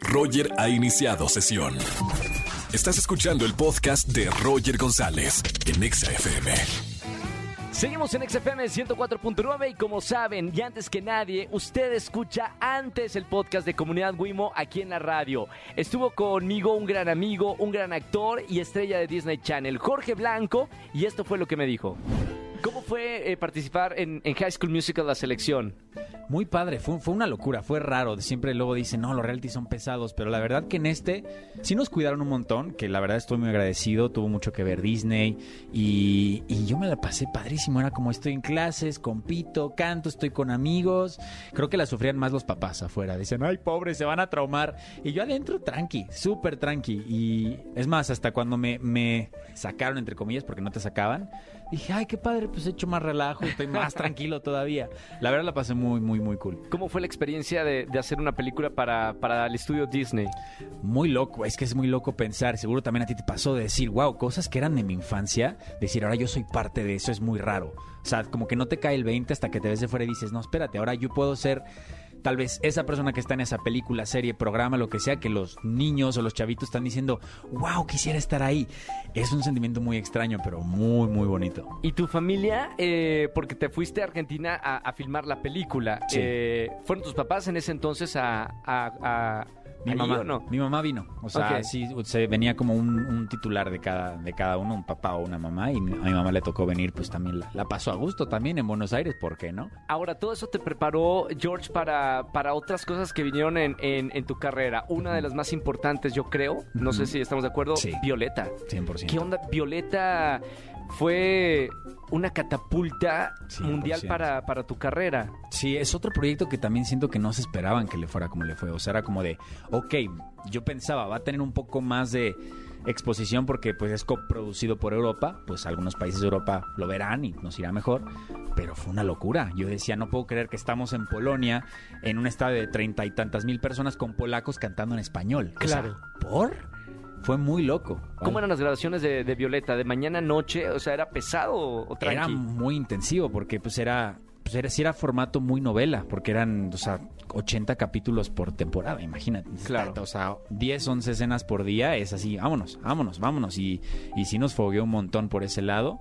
Roger ha iniciado sesión. Estás escuchando el podcast de Roger González en Exa FM. Seguimos en XFM 104.9 y como saben, y antes que nadie, usted escucha antes el podcast de Comunidad Wimo aquí en la radio. Estuvo conmigo un gran amigo, un gran actor y estrella de Disney Channel, Jorge Blanco, y esto fue lo que me dijo. ¿Cómo fue eh, participar en, en High School Musical la selección? Muy padre, fue, fue una locura, fue raro. Siempre luego dicen, no, los reality son pesados, pero la verdad que en este sí nos cuidaron un montón, que la verdad estoy muy agradecido, tuvo mucho que ver Disney y, yo me la pasé padrísimo. Era como estoy en clases, compito, canto, estoy con amigos. Creo que la sufrían más los papás afuera. Dicen, ay, pobre, se van a traumar. Y yo adentro, tranqui, súper tranqui. Y es más, hasta cuando me, me sacaron, entre comillas, porque no te sacaban, dije, ay, qué padre, pues he hecho más relajo, estoy más tranquilo todavía. La verdad la pasé muy, muy, muy cool. ¿Cómo fue la experiencia de, de hacer una película para, para el estudio Disney? Muy loco, es que es muy loco pensar, seguro también a ti te pasó de decir, wow, cosas que eran de mi infancia, decir, ahora yo soy parte de eso, es muy raro. O sea, como que no te cae el 20 hasta que te ves de fuera y dices, no, espérate, ahora yo puedo ser tal vez esa persona que está en esa película, serie, programa, lo que sea, que los niños o los chavitos están diciendo, wow, quisiera estar ahí. Es un sentimiento muy extraño, pero muy, muy bonito. ¿Y tu familia, eh, porque te fuiste a Argentina a, a filmar la película, Sí. eh, fueron tus papás en ese entonces a... a- a- Mi mamá, o no? mi mamá vino, o sea, Ok. sí, se venía como un, un titular de cada, de cada uno, un papá o una mamá, y a mi mamá le tocó venir, pues también la, la pasó a gusto también en Buenos Aires, ¿por qué no? Ahora, todo eso te preparó, George, para, para otras cosas que vinieron en, en- en tu carrera. Una de las más importantes, yo creo, no sé si estamos de acuerdo, Sí. Violeta. 100%. ¿Qué onda? Violeta fue una catapulta 100%. mundial para, para tu carrera. Sí, es otro proyecto que también siento que no se esperaban que le fuera como le fue. O sea, era como de, ok, yo pensaba, va a tener un poco más de exposición porque pues es coproducido por Europa, pues algunos países de Europa lo verán y nos irá mejor, pero fue una locura. Yo decía, no puedo creer que estamos en Polonia, en un estadio de treinta y tantas mil personas con polacos cantando en español. O sea, Claro. ¿por? Fue muy loco. ¿Cómo eran las grabaciones de, de Violeta? ¿De mañana a noche? O sea, ¿era pesado o tranqui? Era muy intensivo porque pues era pues era, sí era formato muy novela, porque eran, o sea, 80 capítulos por temporada, imagínate. Claro. O sea, 10, 11 escenas por día, es así, vámonos, vámonos, vámonos. Y, y sí nos fogueó un montón por ese lado.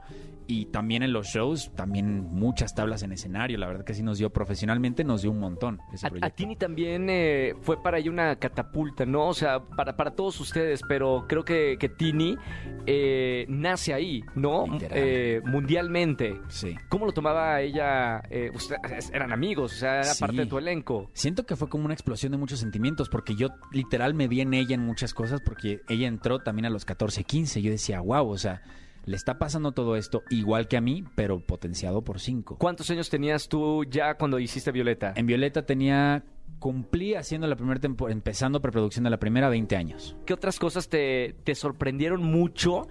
Y también en los shows, también muchas tablas en escenario. La verdad que sí nos dio profesionalmente, nos dio un montón ese A, a. Tini también eh, fue para ella una catapulta, ¿no? O sea, para, para todos ustedes, pero creo que, que Tini eh, nace ahí, ¿no? Eh, mundialmente. Sí. ¿Cómo lo tomaba ella? Eh, ustedes eran amigos, o sea, era Sí. parte de tu elenco. Siento que fue como una explosión de muchos sentimientos, porque yo literal me vi en ella en muchas cosas, porque ella entró también a los 14, 15. Yo decía, wow, o sea, le está pasando todo esto igual que a mí, pero potenciado por 5. ¿Cuántos años tenías tú ya cuando hiciste Violeta? En Violeta tenía, cumplí haciendo la primera temporada, empezando preproducción de la primera 20 años. ¿Qué otras cosas te, te sorprendieron mucho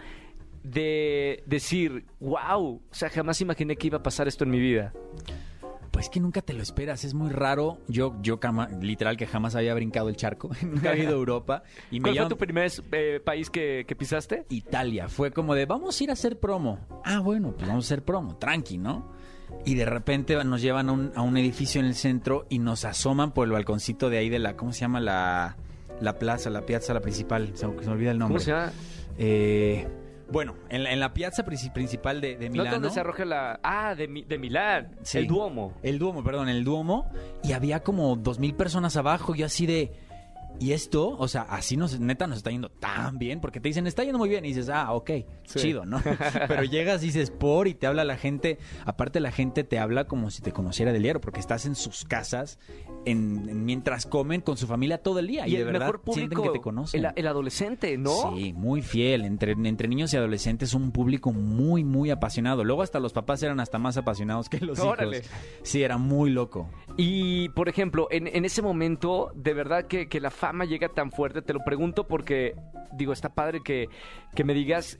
de decir, wow, o sea, jamás imaginé que iba a pasar esto en mi vida? Pues que nunca te lo esperas, es muy raro. Yo, yo cama- literal que jamás había brincado el charco, nunca había ido a Europa. Y me ¿Cuál fue tu primer eh, país que, que pisaste? Italia. Fue como de, vamos a ir a hacer promo. Ah, bueno, pues vamos a hacer promo, tranqui, ¿no? Y de repente nos llevan a un, a un edificio en el centro y nos asoman por el balconcito de ahí de la, ¿cómo se llama? La, la plaza, la piazza, la principal. Se, me se me olvida el nombre. ¿Cómo se llama? Eh, bueno, en la, en la piazza princi- principal de, de ¿No es donde se arroja la... Ah, de, Mi- de Milán, Sí. el Duomo. El Duomo, perdón, el Duomo. Y había como dos mil personas abajo. Y yo así de. Y esto, o sea, así nos, neta nos está yendo tan bien. Porque te dicen, está yendo muy bien. Y dices, ah, ok, Sí. chido, ¿no? Pero llegas y dices, por. Y te habla la gente. Aparte, la gente te habla como si te conociera del diario. Porque estás en sus casas. En, en- mientras comen con su familia todo el día. Y, Y de el verdad mejor sienten que te conocen. el, el adolescente, ¿no? Sí, muy fiel. Entre, entre niños y adolescentes, un público muy, muy apasionado. Luego hasta los papás eran hasta más apasionados que los Órale. hijos. Sí, era muy loco. Y, por ejemplo, en, en ese momento, de verdad que, que la fama llega tan fuerte, te lo pregunto porque, digo, está padre que, que me digas,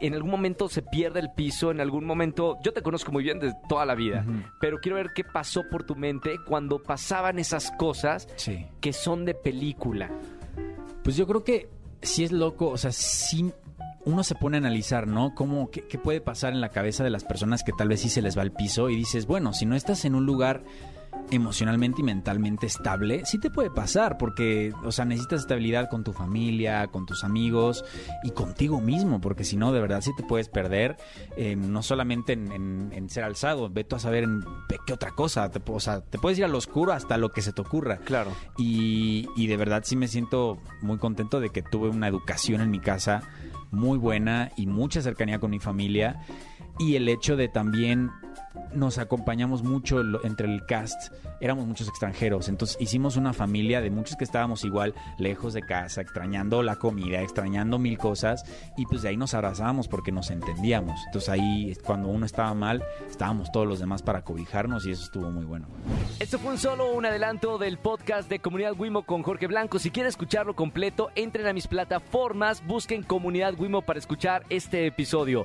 en algún momento se pierde el piso, en algún momento, yo te conozco muy bien de toda la vida, pero quiero ver qué pasó por tu mente cuando pasaban esas cosas Sí. que son de película. Pues yo creo que sí es loco, o sea, sí uno se pone a analizar, ¿no? ¿Cómo, qué, qué puede pasar en la cabeza de las personas que tal vez sí se les va el piso y dices, bueno, si no estás en un lugar emocionalmente y mentalmente estable, sí te puede pasar, porque, o sea, necesitas estabilidad con tu familia, con tus amigos y contigo mismo, porque si no, de verdad sí te puedes perder, eh, no solamente en, ser alzado, ve tú a saber en qué otra cosa, te, o sea, te puedes ir al oscuro hasta lo que se te ocurra. Claro. Y, y de verdad sí me siento muy contento de que tuve una educación en mi casa muy buena y mucha cercanía con mi familia y el hecho de también nos acompañamos mucho entre el cast, éramos muchos extranjeros, entonces hicimos una familia de muchos que estábamos igual lejos de casa, extrañando la comida, extrañando mil cosas y pues de ahí nos abrazábamos porque nos entendíamos. Entonces ahí cuando uno estaba mal, estábamos todos los demás para cobijarnos y eso estuvo muy bueno. Esto fue un solo un adelanto del podcast de Comunidad Wimo con Jorge Blanco. Si quieren escucharlo completo, entren a mis plataformas, busquen Comunidad Wimo para escuchar este episodio.